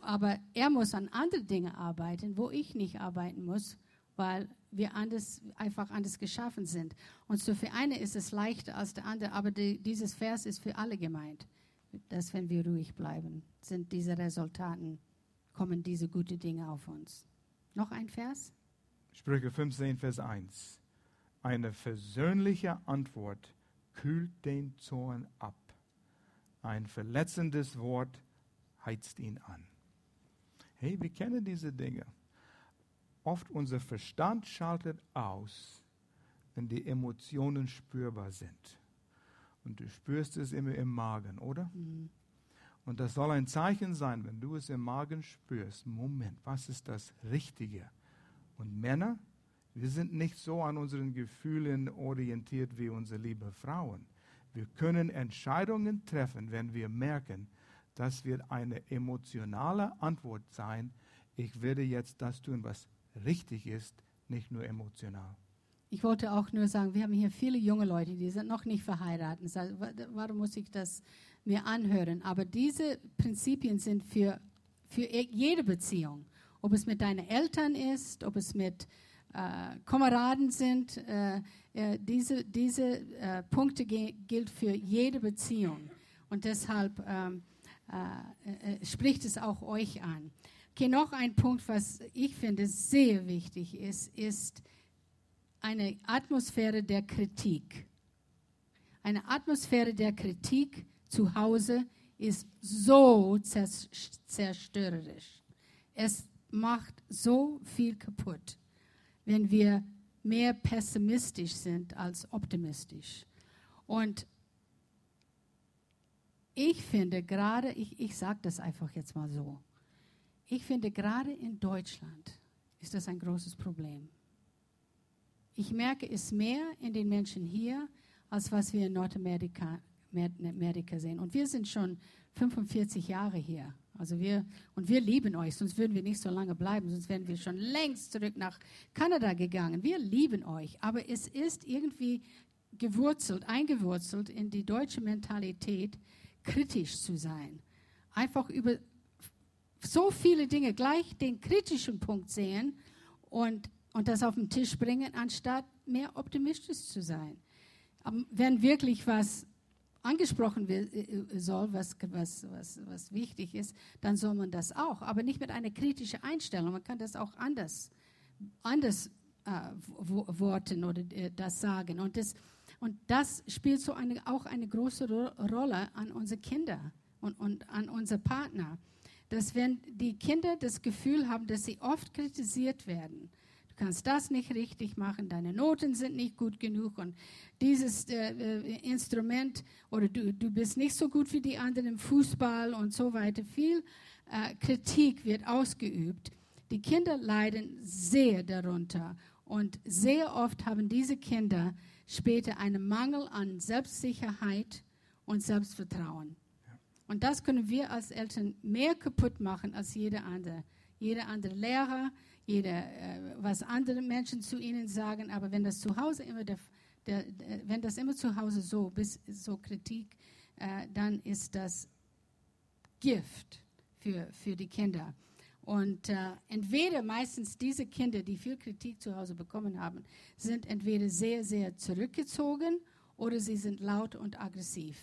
Aber er muss an andere Dinge arbeiten, wo ich nicht arbeiten muss, weil wir anders, einfach anders geschaffen sind. Und so für eine ist es leichter als der andere, aber die, dieses Vers ist für alle gemeint, dass wenn wir ruhig bleiben, sind diese Resultaten, kommen diese guten Dinge auf uns. Noch ein Vers? Sprüche 15, Vers 1. Eine versöhnliche Antwort kühlt den Zorn ab. Ein verletzendes Wort heizt ihn an. Hey, wir kennen diese Dinge. Oft unser Verstand schaltet aus, wenn die Emotionen spürbar sind. Und du spürst es immer im Magen, oder? Mhm. Und das soll ein Zeichen sein, wenn du es im Magen spürst. Moment, was ist das Richtige? Und Männer, wir sind nicht so an unseren Gefühlen orientiert wie unsere liebe Frauen. Wir können Entscheidungen treffen, wenn wir merken, das wird eine emotionale Antwort sein. Ich werde jetzt das tun, was richtig ist, nicht nur emotional. Ich wollte auch nur sagen, wir haben hier viele junge Leute, die sind noch nicht verheiratet. Warum muss ich das mir anhören? Aber diese Prinzipien sind für, für jede Beziehung. Ob es mit deinen Eltern ist, ob es mit äh, Kameraden sind. Äh, äh, diese diese äh, Punkte gilt für jede Beziehung. Und deshalb ähm, äh, äh, spricht es auch euch an. Okay, noch ein Punkt, was ich finde sehr wichtig ist, ist eine Atmosphäre der Kritik. Eine Atmosphäre der Kritik zu Hause ist so zerstörerisch. Es macht so viel kaputt wenn wir mehr pessimistisch sind als optimistisch. Und ich finde gerade, ich, ich sage das einfach jetzt mal so, ich finde gerade in Deutschland ist das ein großes Problem. Ich merke es mehr in den Menschen hier, als was wir in Nordamerika Amerika sehen. Und wir sind schon 45 Jahre hier. Also wir, und wir lieben euch, sonst würden wir nicht so lange bleiben, sonst wären wir schon längst zurück nach Kanada gegangen. Wir lieben euch, aber es ist irgendwie gewurzelt, eingewurzelt in die deutsche Mentalität, kritisch zu sein. Einfach über so viele Dinge gleich den kritischen Punkt sehen und, und das auf den Tisch bringen, anstatt mehr optimistisch zu sein. Wenn wirklich was angesprochen wird, äh, soll, was, was, was, was wichtig ist, dann soll man das auch. Aber nicht mit einer kritischen Einstellung. Man kann das auch anders, anders äh, worten oder äh, das sagen. Und das, und das spielt so eine, auch eine große Ro Rolle an unsere Kinder und, und an unsere Partner. Dass wenn die Kinder das Gefühl haben, dass sie oft kritisiert werden, kannst das nicht richtig machen, deine Noten sind nicht gut genug und dieses äh, äh, Instrument oder du, du bist nicht so gut wie die anderen im Fußball und so weiter. Viel äh, Kritik wird ausgeübt. Die Kinder leiden sehr darunter und sehr oft haben diese Kinder später einen Mangel an Selbstsicherheit und Selbstvertrauen. Und das können wir als Eltern mehr kaputt machen als jeder andere. Jeder andere Lehrer, jeder, äh, was andere Menschen zu ihnen sagen, aber wenn das zu Hause immer der, der, der wenn das immer zu Hause so bis so Kritik, äh, dann ist das Gift für, für die Kinder. Und äh, entweder meistens diese Kinder, die viel Kritik zu Hause bekommen haben, sind entweder sehr, sehr zurückgezogen oder sie sind laut und aggressiv.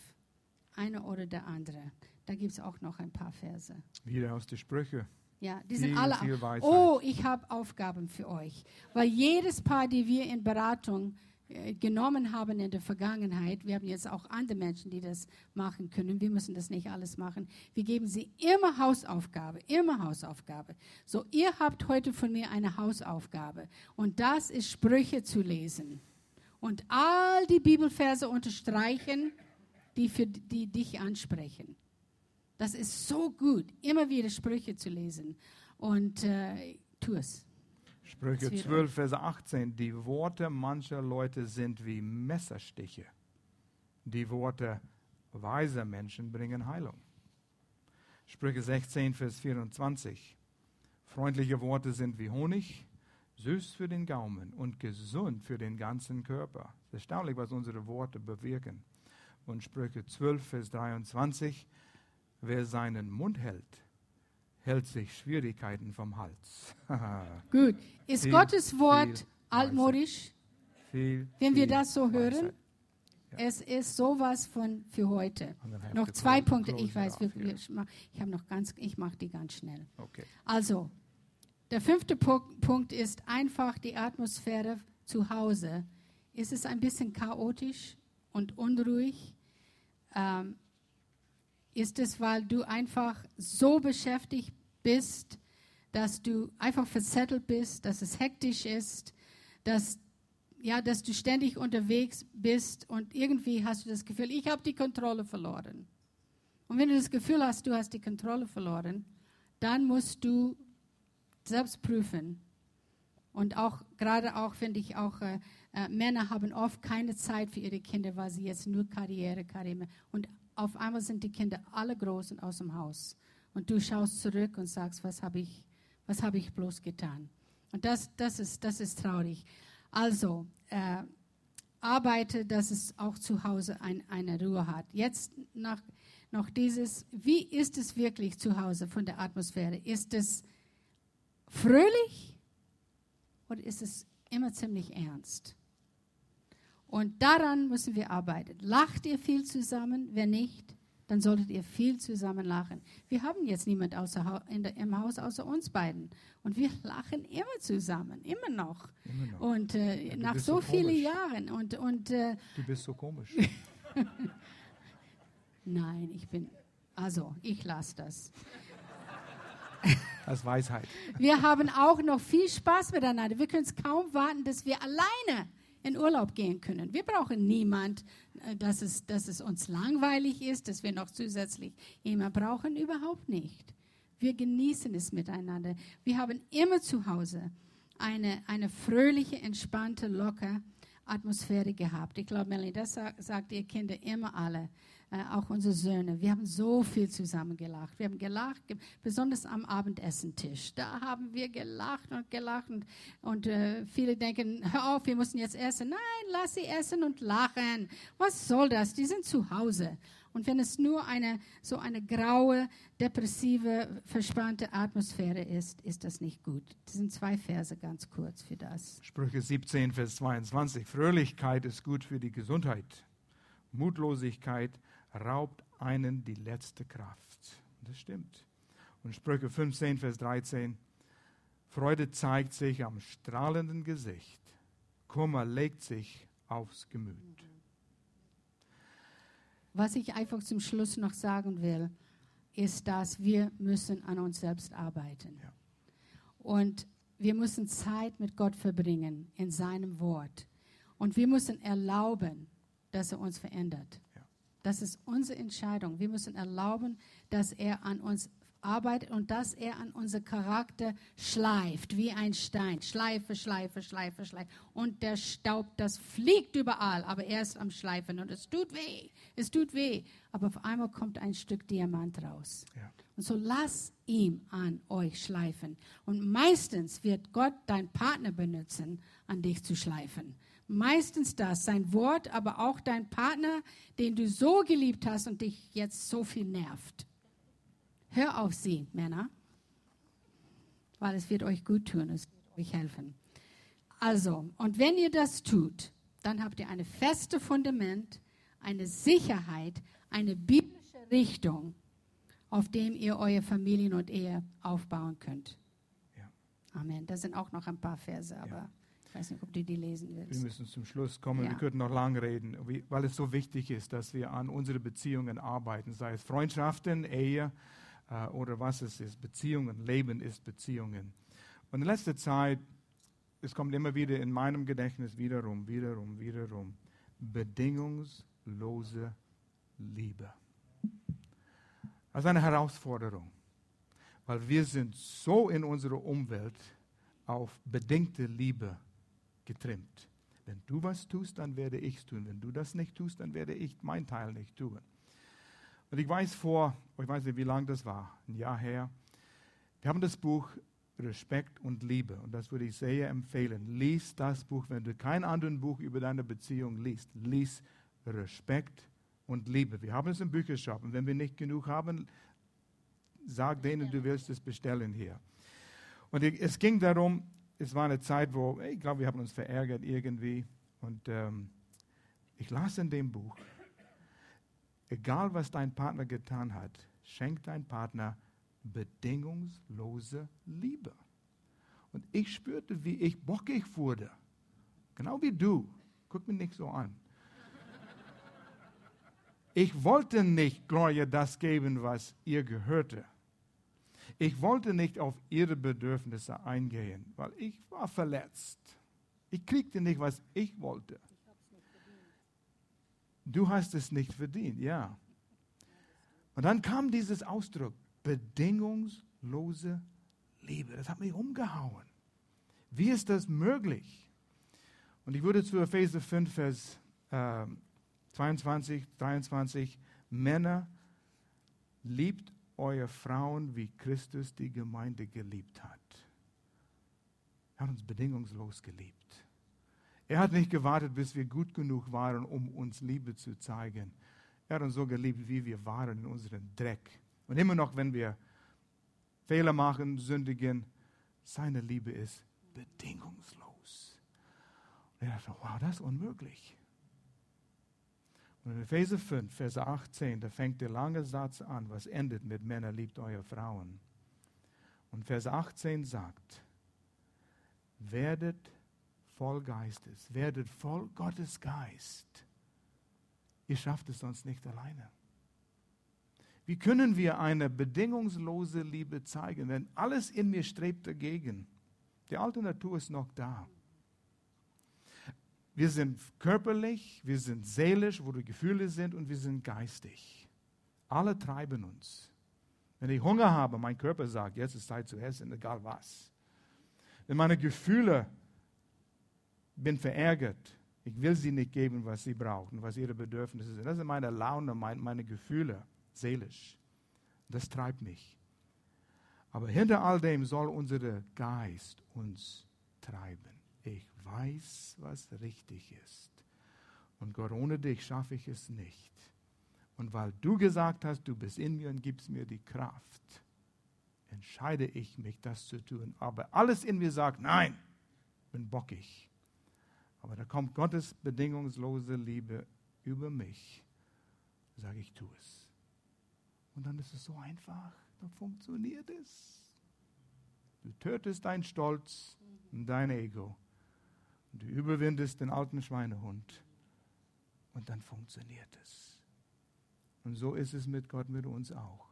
Einer oder der andere. Da gibt es auch noch ein paar Verse. Wieder aus den Sprüchen. Ja, die sind alle. Oh, ich habe Aufgaben für euch. Weil jedes Paar, die wir in Beratung äh, genommen haben in der Vergangenheit, wir haben jetzt auch andere Menschen, die das machen können. Wir müssen das nicht alles machen. Wir geben sie immer Hausaufgabe, immer Hausaufgabe. So, ihr habt heute von mir eine Hausaufgabe. Und das ist Sprüche zu lesen. Und all die Bibelverse unterstreichen, die, für, die dich ansprechen. Das ist so gut, immer wieder Sprüche zu lesen. Und äh, tu es. Sprüche 12, Vers 18. Die Worte mancher Leute sind wie Messerstiche. Die Worte weiser Menschen bringen Heilung. Sprüche 16, Vers 24. Freundliche Worte sind wie Honig, süß für den Gaumen und gesund für den ganzen Körper. Es ist erstaunlich, was unsere Worte bewirken. Und Sprüche 12, Vers 23. Wer seinen Mund hält, hält sich Schwierigkeiten vom Hals. Gut. Ist viel, Gottes Wort altmodisch? Viel, Wenn wir das so hören? Ja. Es ist sowas von für heute. Noch zwei Punkte. Ich weiß, wir, wir, ich habe noch ganz, ich mache die ganz schnell. Okay. Also, der fünfte Punkt ist einfach die Atmosphäre zu Hause. Ist es ein bisschen chaotisch und unruhig? Ähm, ist es, weil du einfach so beschäftigt bist, dass du einfach verzettelt bist, dass es hektisch ist, dass, ja, dass du ständig unterwegs bist und irgendwie hast du das Gefühl, ich habe die Kontrolle verloren. Und wenn du das Gefühl hast, du hast die Kontrolle verloren, dann musst du selbst prüfen. Und auch, gerade auch, finde ich, auch äh, äh, Männer haben oft keine Zeit für ihre Kinder, weil sie jetzt nur Karriere, Karriere. Und auf einmal sind die Kinder alle groß und aus dem Haus. Und du schaust zurück und sagst, was habe ich, was habe ich bloß getan? Und das, das, ist, das ist traurig. Also, äh, arbeite, dass es auch zu Hause ein, eine Ruhe hat. Jetzt nach, noch dieses, wie ist es wirklich zu Hause von der Atmosphäre? Ist es fröhlich oder ist es immer ziemlich ernst? Und daran müssen wir arbeiten. Lacht ihr viel zusammen? Wenn nicht, dann solltet ihr viel zusammen lachen. Wir haben jetzt niemand außer, der, im Haus außer uns beiden. Und wir lachen immer zusammen, immer noch. Immer noch. Und äh, ja, nach so, so vielen Jahren. Und, und, äh, du bist so komisch. Nein, ich bin, also ich lasse das. Als Weisheit. Wir haben auch noch viel Spaß miteinander. Wir können es kaum warten, dass wir alleine in Urlaub gehen können. Wir brauchen niemand, äh, dass es, dass es uns langweilig ist, dass wir noch zusätzlich jemand brauchen. Überhaupt nicht. Wir genießen es miteinander. Wir haben immer zu Hause eine, eine fröhliche, entspannte, lockere Atmosphäre gehabt. Ich glaube, Melanie, das sagt ihr Kinder immer alle äh, auch unsere Söhne. Wir haben so viel zusammen gelacht. Wir haben gelacht, besonders am Abendessentisch. Da haben wir gelacht und gelacht. Und, und äh, viele denken, hör auf, wir müssen jetzt essen. Nein, lass sie essen und lachen. Was soll das? Die sind zu Hause. Und wenn es nur eine, so eine graue, depressive, verspannte Atmosphäre ist, ist das nicht gut. Das sind zwei Verse ganz kurz für das. Sprüche 17, Vers 22. Fröhlichkeit ist gut für die Gesundheit. Mutlosigkeit raubt einen die letzte Kraft. Das stimmt. Und Sprüche 15, Vers 13. Freude zeigt sich am strahlenden Gesicht. Kummer legt sich aufs Gemüt. Was ich einfach zum Schluss noch sagen will, ist, dass wir müssen an uns selbst arbeiten. Ja. Und wir müssen Zeit mit Gott verbringen in seinem Wort. Und wir müssen erlauben, dass er uns verändert. Das ist unsere Entscheidung. Wir müssen erlauben, dass er an uns arbeitet und dass er an unser Charakter schleift, wie ein Stein. Schleife, Schleife, Schleife, Schleife. Und der Staub, das fliegt überall, aber er ist am Schleifen und es tut weh. Es tut weh. Aber auf einmal kommt ein Stück Diamant raus. Ja. Und so lass ihm an euch schleifen. Und meistens wird Gott dein Partner benutzen, an dich zu schleifen. Meistens das, sein Wort, aber auch dein Partner, den du so geliebt hast und dich jetzt so viel nervt. Hör auf sie, Männer, weil es wird euch gut tun, es wird euch helfen. Also, und wenn ihr das tut, dann habt ihr ein festes Fundament, eine Sicherheit, eine biblische Richtung, auf dem ihr eure Familien und Ehe aufbauen könnt. Ja. Amen. Da sind auch noch ein paar Verse, aber Ja. Ich weiß nicht, ob du die lesen Wir willst. müssen zum Schluss kommen. Ja. Wir könnten noch lang reden, weil es so wichtig ist, dass wir an unsere Beziehungen arbeiten, sei es Freundschaften, Ehe äh, oder was es ist. Beziehungen, Leben ist Beziehungen. Und in letzter Zeit, es kommt immer wieder in meinem Gedächtnis wiederum, wiederum, wiederum, bedingungslose Liebe. Das ist eine Herausforderung, weil wir sind so in unserer Umwelt auf bedingte Liebe getrimmt. Wenn du was tust, dann werde ich es tun. Wenn du das nicht tust, dann werde ich mein Teil nicht tun. Und ich weiß vor, ich weiß nicht, wie lange das war, ein Jahr her, wir haben das Buch Respekt und Liebe. Und das würde ich sehr empfehlen. Lies das Buch, wenn du kein anderes Buch über deine Beziehung liest. Lies Respekt und Liebe. Wir haben es im Büchershop. Und wenn wir nicht genug haben, sag denen, du willst es bestellen hier. Und es ging darum, es war eine Zeit, wo, ich glaube, wir haben uns verärgert irgendwie. Und ähm, ich las in dem Buch, egal was dein Partner getan hat, schenkt dein Partner bedingungslose Liebe. Und ich spürte, wie ich bockig wurde. Genau wie du. Guck mich nicht so an. Ich wollte nicht Gloria das geben, was ihr gehörte. Ich wollte nicht auf ihre Bedürfnisse eingehen, weil ich war verletzt. Ich kriegte nicht, was ich wollte. Du hast es nicht verdient, ja. Und dann kam dieses Ausdruck, bedingungslose Liebe. Das hat mich umgehauen. Wie ist das möglich? Und ich würde zu Epheser 5, Vers äh, 22, 23, Männer, liebt eure Frauen, wie Christus die Gemeinde geliebt hat. Er hat uns bedingungslos geliebt. Er hat nicht gewartet, bis wir gut genug waren, um uns Liebe zu zeigen. Er hat uns so geliebt, wie wir waren in unserem Dreck. Und immer noch, wenn wir Fehler machen, sündigen, seine Liebe ist bedingungslos. Und er dachte, wow, das ist unmöglich. Und in Epheser 5, Vers 18, da fängt der lange Satz an, was endet mit Männer liebt eure Frauen. Und Vers 18 sagt, werdet voll Geistes, werdet voll Gottes Geist. Ihr schafft es sonst nicht alleine. Wie können wir eine bedingungslose Liebe zeigen, wenn alles in mir strebt dagegen? Die alte Natur ist noch da. Wir sind körperlich, wir sind seelisch, wo die Gefühle sind, und wir sind geistig. Alle treiben uns. Wenn ich Hunger habe, mein Körper sagt, jetzt ist Zeit zu essen, egal was. Wenn meine Gefühle, bin verärgert, ich will sie nicht geben, was sie brauchen, was ihre Bedürfnisse sind. Das sind meine Laune, mein, meine Gefühle, seelisch. Das treibt mich. Aber hinter all dem soll unser Geist uns treiben. Ich weiß, was richtig ist. Und Gott, ohne dich schaffe ich es nicht. Und weil du gesagt hast, du bist in mir und gibst mir die Kraft, entscheide ich mich, das zu tun. Aber alles in mir sagt, nein, bin bockig. Aber da kommt Gottes bedingungslose Liebe über mich Sage ich, tu es. Und dann ist es so einfach, dann funktioniert es. Du tötest deinen Stolz und dein Ego. Und du überwindest den alten Schweinehund. Und dann funktioniert es. Und so ist es mit Gott, mit uns auch.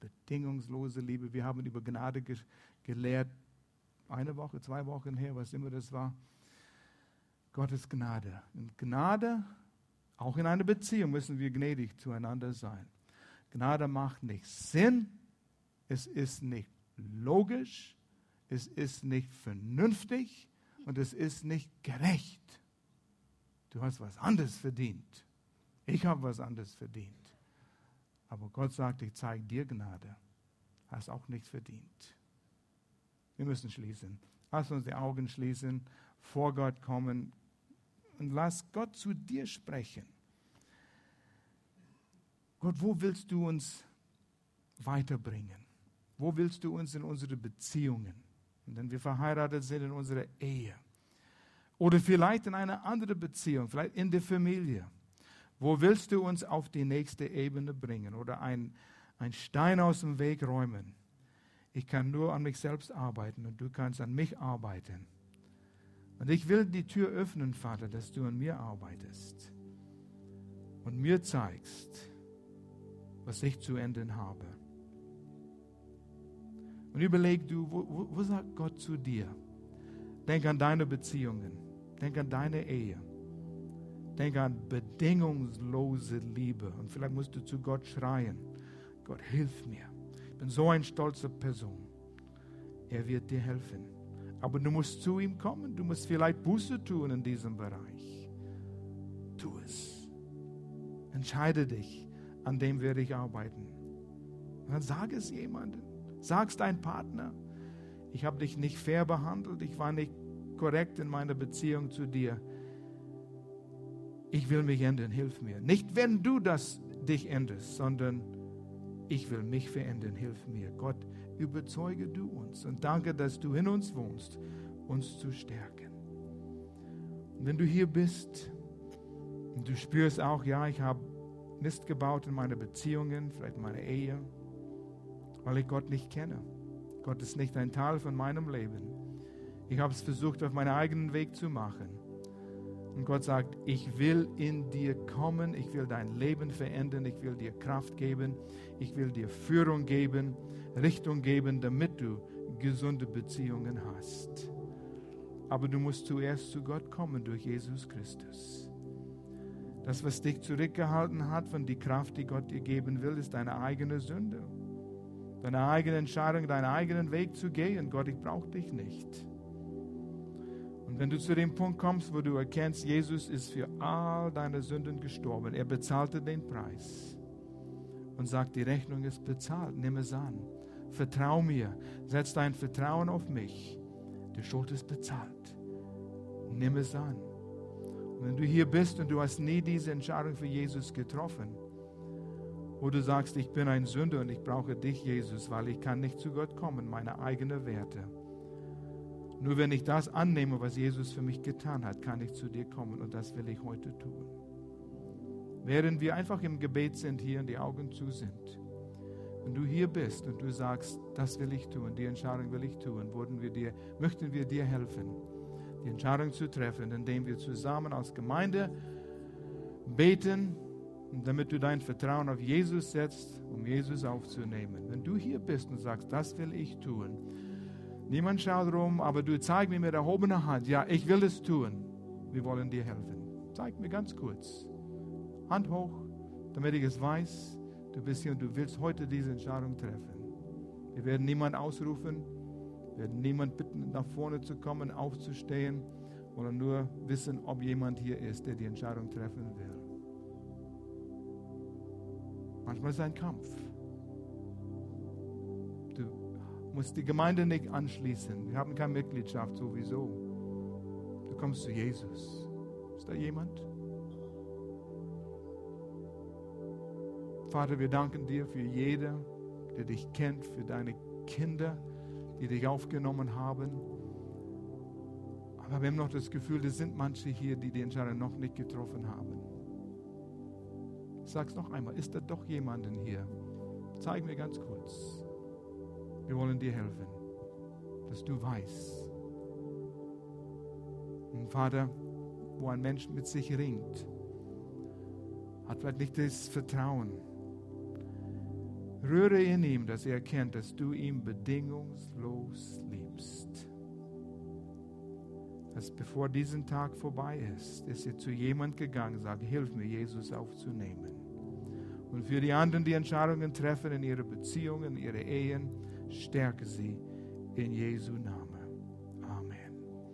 Bedingungslose Liebe. Wir haben über Gnade ge gelehrt, eine Woche, zwei Wochen her, was immer das war. Gottes Gnade. Und Gnade, auch in einer Beziehung müssen wir gnädig zueinander sein. Gnade macht nicht Sinn, es ist nicht logisch, es ist nicht vernünftig und es ist nicht gerecht. Du hast was anderes verdient. Ich habe was anderes verdient. Aber Gott sagt, ich zeige dir Gnade. Hast auch nichts verdient. Wir müssen schließen. Lass uns die Augen schließen, vor Gott kommen und lass Gott zu dir sprechen. Gott, wo willst du uns weiterbringen? Wo willst du uns in unsere Beziehungen, wenn wir verheiratet sind, in unsere Ehe? Oder vielleicht in eine andere Beziehung, vielleicht in der Familie. Wo willst du uns auf die nächste Ebene bringen oder ein, ein Stein aus dem Weg räumen? Ich kann nur an mich selbst arbeiten und du kannst an mich arbeiten. Und ich will die Tür öffnen, Vater, dass du an mir arbeitest und mir zeigst, was ich zu enden habe. Und überleg du, wo, wo, wo sagt Gott zu dir? Denk an deine Beziehungen. Denk an deine Ehe. Denk an bedingungslose Liebe. Und vielleicht musst du zu Gott schreien. Gott, hilf mir. Ich bin so eine stolze Person. Er wird dir helfen. Aber du musst zu ihm kommen. Du musst vielleicht Buße tun in diesem Bereich. Tu es. Entscheide dich. An dem werde ich arbeiten. Und dann sag es jemandem. Sag es deinem Partner. Ich habe dich nicht fair behandelt. Ich war nicht korrekt in meiner Beziehung zu dir. Ich will mich ändern, hilf mir. Nicht, wenn du das dich änderst, sondern ich will mich verändern, hilf mir. Gott, überzeuge du uns und danke, dass du in uns wohnst, uns zu stärken. Und wenn du hier bist und du spürst auch, ja, ich habe Mist gebaut in meine Beziehungen, vielleicht in meiner Ehe, weil ich Gott nicht kenne. Gott ist nicht ein Teil von meinem Leben. Ich habe es versucht, auf meinen eigenen Weg zu machen. Und Gott sagt, ich will in dir kommen, ich will dein Leben verändern, ich will dir Kraft geben, ich will dir Führung geben, Richtung geben, damit du gesunde Beziehungen hast. Aber du musst zuerst zu Gott kommen durch Jesus Christus. Das, was dich zurückgehalten hat von der Kraft, die Gott dir geben will, ist deine eigene Sünde. Deine eigene Entscheidung, deinen eigenen Weg zu gehen. Gott, ich brauche dich nicht. Und wenn du zu dem Punkt kommst, wo du erkennst, Jesus ist für all deine Sünden gestorben, er bezahlte den Preis und sagt, die Rechnung ist bezahlt, nimm es an. Vertrau mir, setz dein Vertrauen auf mich. Die Schuld ist bezahlt. Nimm es an. Und wenn du hier bist und du hast nie diese Entscheidung für Jesus getroffen, wo du sagst, ich bin ein Sünder und ich brauche dich, Jesus, weil ich kann nicht zu Gott kommen, meine eigenen Werte nur wenn ich das annehme, was Jesus für mich getan hat, kann ich zu dir kommen und das will ich heute tun. Während wir einfach im Gebet sind hier und die Augen zu sind, wenn du hier bist und du sagst, das will ich tun, die Entscheidung will ich tun, wir dir, möchten wir dir helfen, die Entscheidung zu treffen, indem wir zusammen als Gemeinde beten, damit du dein Vertrauen auf Jesus setzt, um Jesus aufzunehmen. Wenn du hier bist und sagst, das will ich tun, Niemand schaut rum, aber du zeig mir mit erhobener Hand, ja, ich will es tun. Wir wollen dir helfen. Zeig mir ganz kurz. Hand hoch, damit ich es weiß. Du bist hier und du willst heute diese Entscheidung treffen. Wir werden niemand ausrufen, werden niemand bitten, nach vorne zu kommen, aufzustehen, sondern nur wissen, ob jemand hier ist, der die Entscheidung treffen will. Manchmal ist es ein Kampf musst die Gemeinde nicht anschließen. Wir haben keine Mitgliedschaft sowieso. Du kommst zu Jesus. Ist da jemand? Vater, wir danken dir für jeden, der dich kennt, für deine Kinder, die dich aufgenommen haben. Aber wir haben noch das Gefühl, es sind manche hier, die die Entscheidung noch nicht getroffen haben. Sag's noch einmal, ist da doch jemanden hier? Zeig mir ganz kurz. Wir wollen dir helfen, dass du weißt. Und Vater, wo ein Mensch mit sich ringt, hat vielleicht nicht das Vertrauen. Rühre in ihm, dass er erkennt, dass du ihn bedingungslos liebst. Dass bevor diesen Tag vorbei ist, ist er zu jemand gegangen, sagt, hilf mir, Jesus aufzunehmen. Und für die anderen, die Entscheidungen treffen in ihre Beziehungen, in ihre Ehen, stärke sie in Jesu Namen.